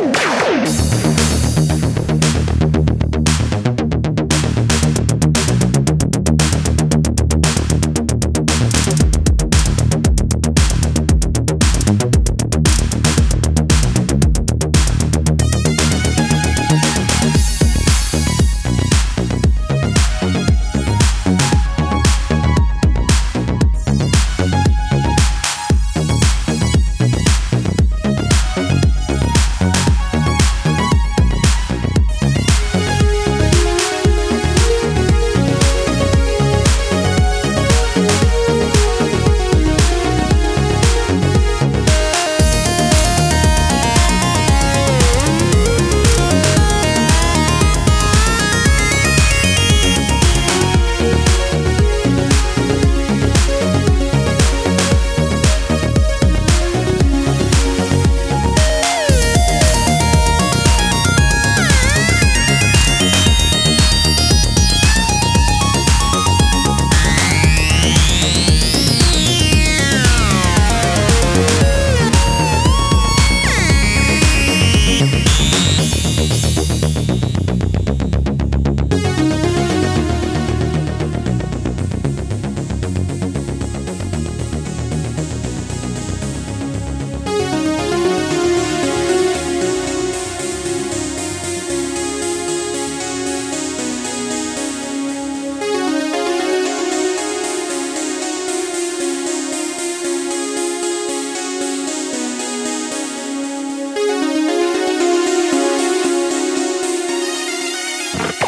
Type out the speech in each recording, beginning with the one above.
了。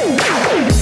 Yeah.